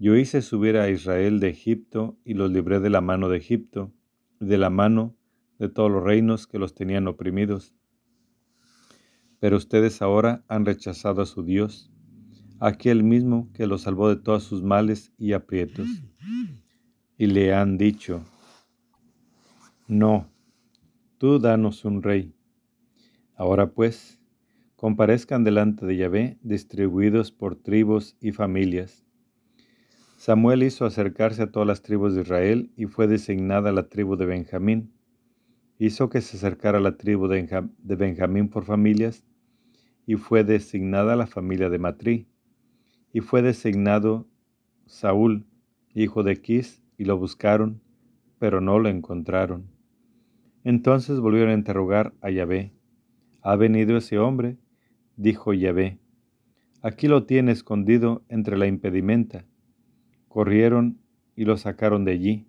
yo hice subir a Israel de Egipto y los libré de la mano de Egipto de la mano de todos los reinos que los tenían oprimidos. Pero ustedes ahora han rechazado a su Dios aquel mismo que lo salvó de todos sus males y aprietos. Y le han dicho, no, tú danos un rey. Ahora pues, comparezcan delante de Yahvé, distribuidos por tribus y familias. Samuel hizo acercarse a todas las tribus de Israel y fue designada la tribu de Benjamín. Hizo que se acercara la tribu de Benjamín por familias y fue designada la familia de Matrí. Y fue designado Saúl, hijo de Quis, y lo buscaron, pero no lo encontraron. Entonces volvieron a interrogar a Yahvé. ¿Ha venido ese hombre? dijo Yahvé. Aquí lo tiene escondido entre la impedimenta. Corrieron y lo sacaron de allí,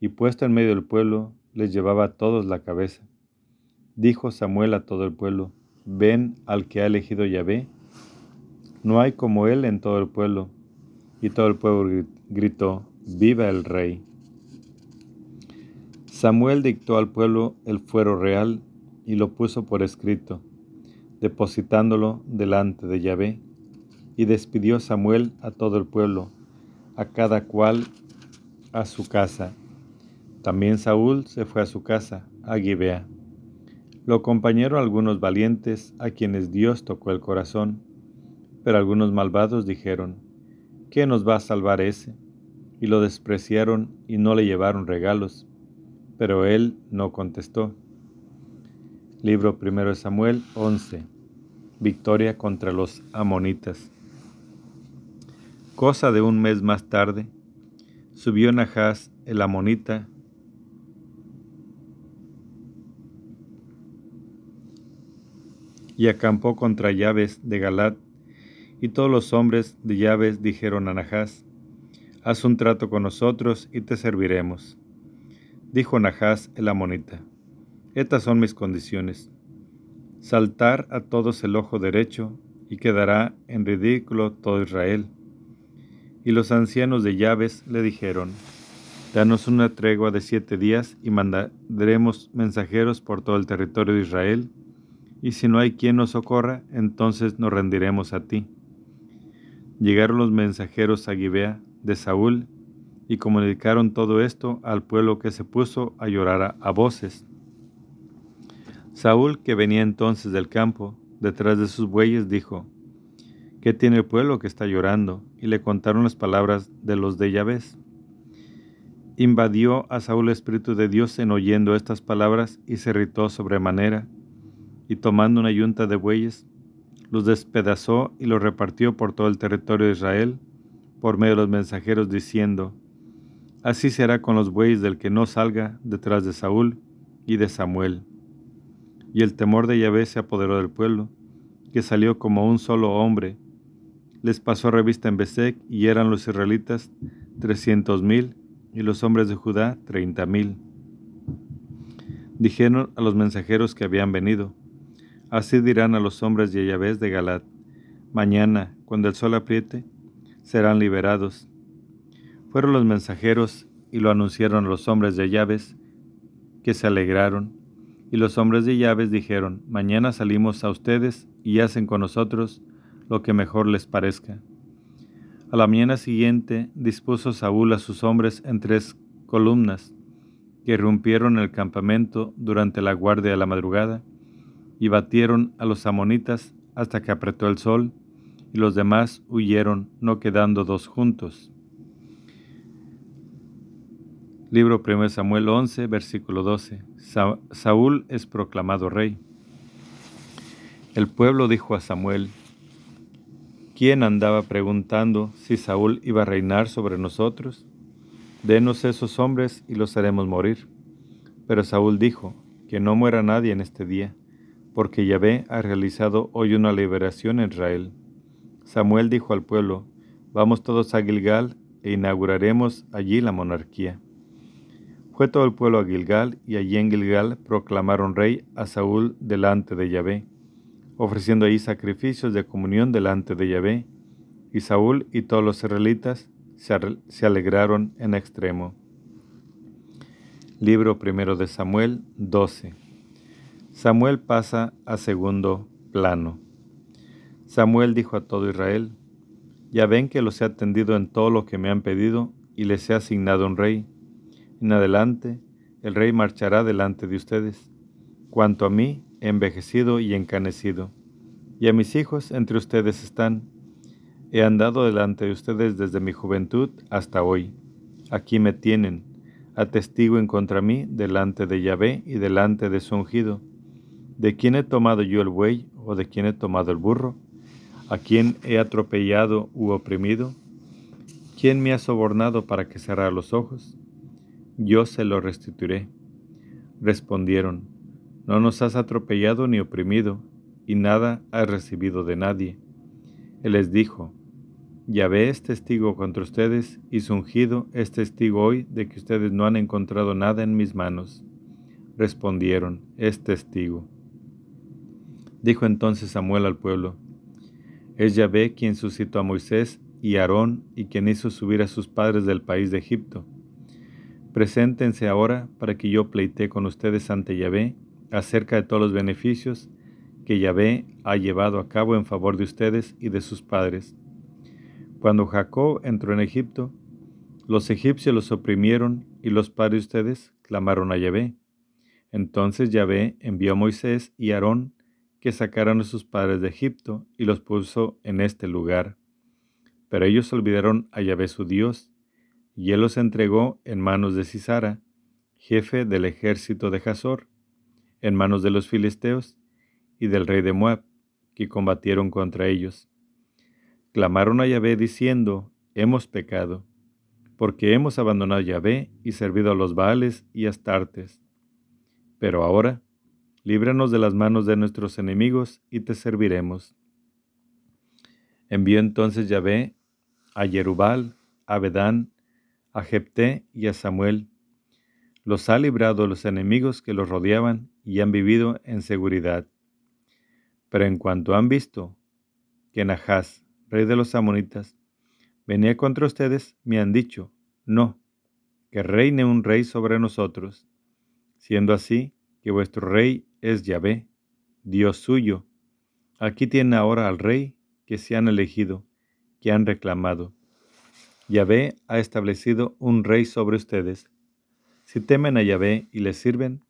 y puesto en medio del pueblo, les llevaba a todos la cabeza. Dijo Samuel a todo el pueblo, ven al que ha elegido Yahvé. No hay como él en todo el pueblo. Y todo el pueblo gritó, viva el rey. Samuel dictó al pueblo el fuero real y lo puso por escrito depositándolo delante de Yahvé. Y despidió Samuel a todo el pueblo, a cada cual a su casa. También Saúl se fue a su casa, a Gibea. Lo acompañaron algunos valientes a quienes Dios tocó el corazón, pero algunos malvados dijeron, ¿qué nos va a salvar ese? Y lo despreciaron y no le llevaron regalos, pero él no contestó. Libro 1 Samuel 11. Victoria contra los amonitas. Cosa de un mes más tarde, subió Nahas el amonita y acampó contra Llaves de Galat, y todos los hombres de Llaves dijeron a Nahas, haz un trato con nosotros y te serviremos. Dijo Nahas el amonita, estas son mis condiciones. Saltar a todos el ojo derecho, y quedará en ridículo todo Israel. Y los ancianos de llaves le dijeron, Danos una tregua de siete días y mandaremos mensajeros por todo el territorio de Israel, y si no hay quien nos socorra, entonces nos rendiremos a ti. Llegaron los mensajeros a Gibea de Saúl y comunicaron todo esto al pueblo que se puso a llorar a voces. Saúl, que venía entonces del campo, detrás de sus bueyes, dijo, ¿Qué tiene el pueblo que está llorando? Y le contaron las palabras de los de Yahvé. Invadió a Saúl el Espíritu de Dios en oyendo estas palabras y se irritó sobremanera, y tomando una yunta de bueyes, los despedazó y los repartió por todo el territorio de Israel, por medio de los mensajeros, diciendo, Así será con los bueyes del que no salga detrás de Saúl y de Samuel y el temor de Yahvé se apoderó del pueblo, que salió como un solo hombre. Les pasó revista en Besek y eran los israelitas trescientos mil y los hombres de Judá treinta mil. Dijeron a los mensajeros que habían venido, así dirán a los hombres de Yahvé de Galat, mañana, cuando el sol apriete, serán liberados. Fueron los mensajeros y lo anunciaron los hombres de Yahvé, que se alegraron y los hombres de llaves dijeron, Mañana salimos a ustedes y hacen con nosotros lo que mejor les parezca. A la mañana siguiente dispuso Saúl a sus hombres en tres columnas, que irrumpieron el campamento durante la guardia de la madrugada, y batieron a los amonitas hasta que apretó el sol, y los demás huyeron, no quedando dos juntos. Libro 1 Samuel 11, versículo 12. Saúl es proclamado rey. El pueblo dijo a Samuel, ¿quién andaba preguntando si Saúl iba a reinar sobre nosotros? Denos esos hombres y los haremos morir. Pero Saúl dijo, que no muera nadie en este día, porque Yahvé ha realizado hoy una liberación en Israel. Samuel dijo al pueblo, vamos todos a Gilgal e inauguraremos allí la monarquía. Fue todo el pueblo a Gilgal, y allí en Gilgal proclamaron rey a Saúl delante de Yahvé, ofreciendo ahí sacrificios de comunión delante de Yahvé, y Saúl y todos los israelitas se alegraron en extremo. Libro primero de Samuel 12. Samuel pasa a segundo plano. Samuel dijo a todo Israel, Ya ven que los he atendido en todo lo que me han pedido y les he asignado un rey en adelante, el rey marchará delante de ustedes. Cuanto a mí, envejecido y encanecido. y a mis hijos entre ustedes están. He andado delante de ustedes desde mi juventud hasta hoy. Aquí me tienen, atestiguen contra mí delante de Yahvé y delante de su ungido. ¿De quién he tomado yo el buey o de quién he tomado el burro? ¿A quién he atropellado u oprimido? ¿Quién me ha sobornado para que cerrara los ojos? Yo se lo restituiré. Respondieron, No nos has atropellado ni oprimido, y nada has recibido de nadie. Él les dijo, Yahvé es testigo contra ustedes y su ungido es testigo hoy de que ustedes no han encontrado nada en mis manos. Respondieron, es testigo. Dijo entonces Samuel al pueblo, es Yahvé quien suscitó a Moisés y Aarón y quien hizo subir a sus padres del país de Egipto. Preséntense ahora para que yo pleite con ustedes ante Yahvé acerca de todos los beneficios que Yahvé ha llevado a cabo en favor de ustedes y de sus padres. Cuando Jacob entró en Egipto, los egipcios los oprimieron y los padres de ustedes clamaron a Yahvé. Entonces Yahvé envió a Moisés y Aarón que sacaran a sus padres de Egipto y los puso en este lugar. Pero ellos olvidaron a Yahvé su Dios, y él los entregó en manos de Cisara, jefe del ejército de Jazor, en manos de los filisteos, y del rey de Moab, que combatieron contra ellos. Clamaron a Yahvé diciendo, Hemos pecado, porque hemos abandonado a Yahvé y servido a los Baales y Astartes. Pero ahora, líbranos de las manos de nuestros enemigos y te serviremos. Envió entonces Yahvé a Jerubal, a Bedán, a y a Samuel. Los ha librado los enemigos que los rodeaban y han vivido en seguridad. Pero en cuanto han visto que Nahas, rey de los amonitas, venía contra ustedes, me han dicho, no, que reine un rey sobre nosotros, siendo así que vuestro rey es Yahvé, Dios suyo. Aquí tiene ahora al rey que se han elegido, que han reclamado. Yahvé ha establecido un rey sobre ustedes. Si temen a Yahvé y le sirven,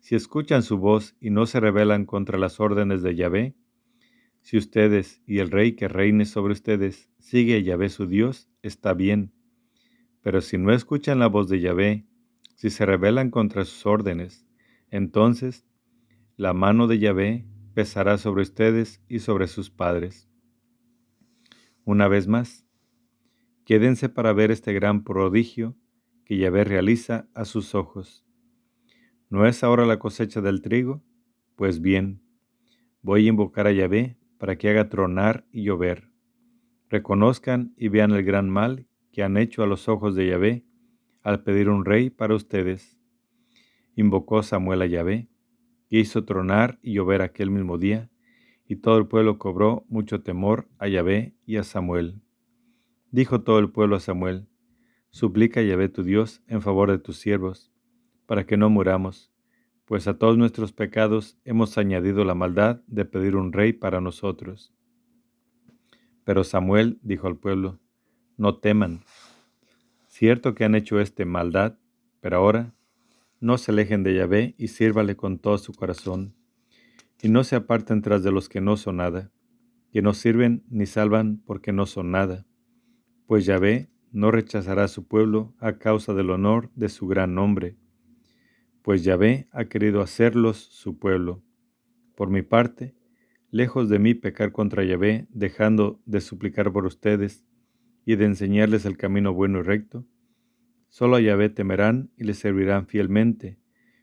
si escuchan su voz y no se rebelan contra las órdenes de Yahvé, si ustedes y el rey que reine sobre ustedes sigue a Yahvé su Dios, está bien. Pero si no escuchan la voz de Yahvé, si se rebelan contra sus órdenes, entonces la mano de Yahvé pesará sobre ustedes y sobre sus padres. Una vez más, quédense para ver este gran prodigio que Yahvé realiza a sus ojos. ¿No es ahora la cosecha del trigo? Pues bien, voy a invocar a Yahvé para que haga tronar y llover. Reconozcan y vean el gran mal que han hecho a los ojos de Yahvé al pedir un rey para ustedes. Invocó Samuel a Yahvé, que hizo tronar y llover aquel mismo día, y todo el pueblo cobró mucho temor a Yahvé y a Samuel. Dijo todo el pueblo a Samuel, Suplica a Yahvé tu Dios en favor de tus siervos, para que no muramos, pues a todos nuestros pecados hemos añadido la maldad de pedir un rey para nosotros. Pero Samuel dijo al pueblo, no teman, cierto que han hecho este maldad, pero ahora no se alejen de Yahvé y sírvale con todo su corazón, y no se aparten tras de los que no son nada, que no sirven ni salvan porque no son nada, pues Yahvé no rechazará a su pueblo a causa del honor de su gran nombre pues Yahvé ha querido hacerlos su pueblo. Por mi parte, lejos de mí pecar contra Yahvé, dejando de suplicar por ustedes y de enseñarles el camino bueno y recto, solo a Yahvé temerán y le servirán fielmente,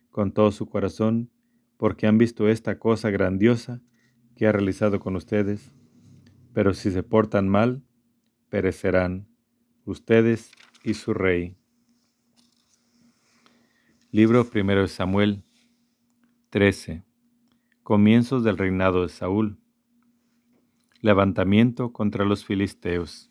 con todo su corazón, porque han visto esta cosa grandiosa que ha realizado con ustedes. Pero si se portan mal, perecerán ustedes y su rey. Libro primero de Samuel 13. Comienzos del reinado de Saúl. Levantamiento contra los filisteos.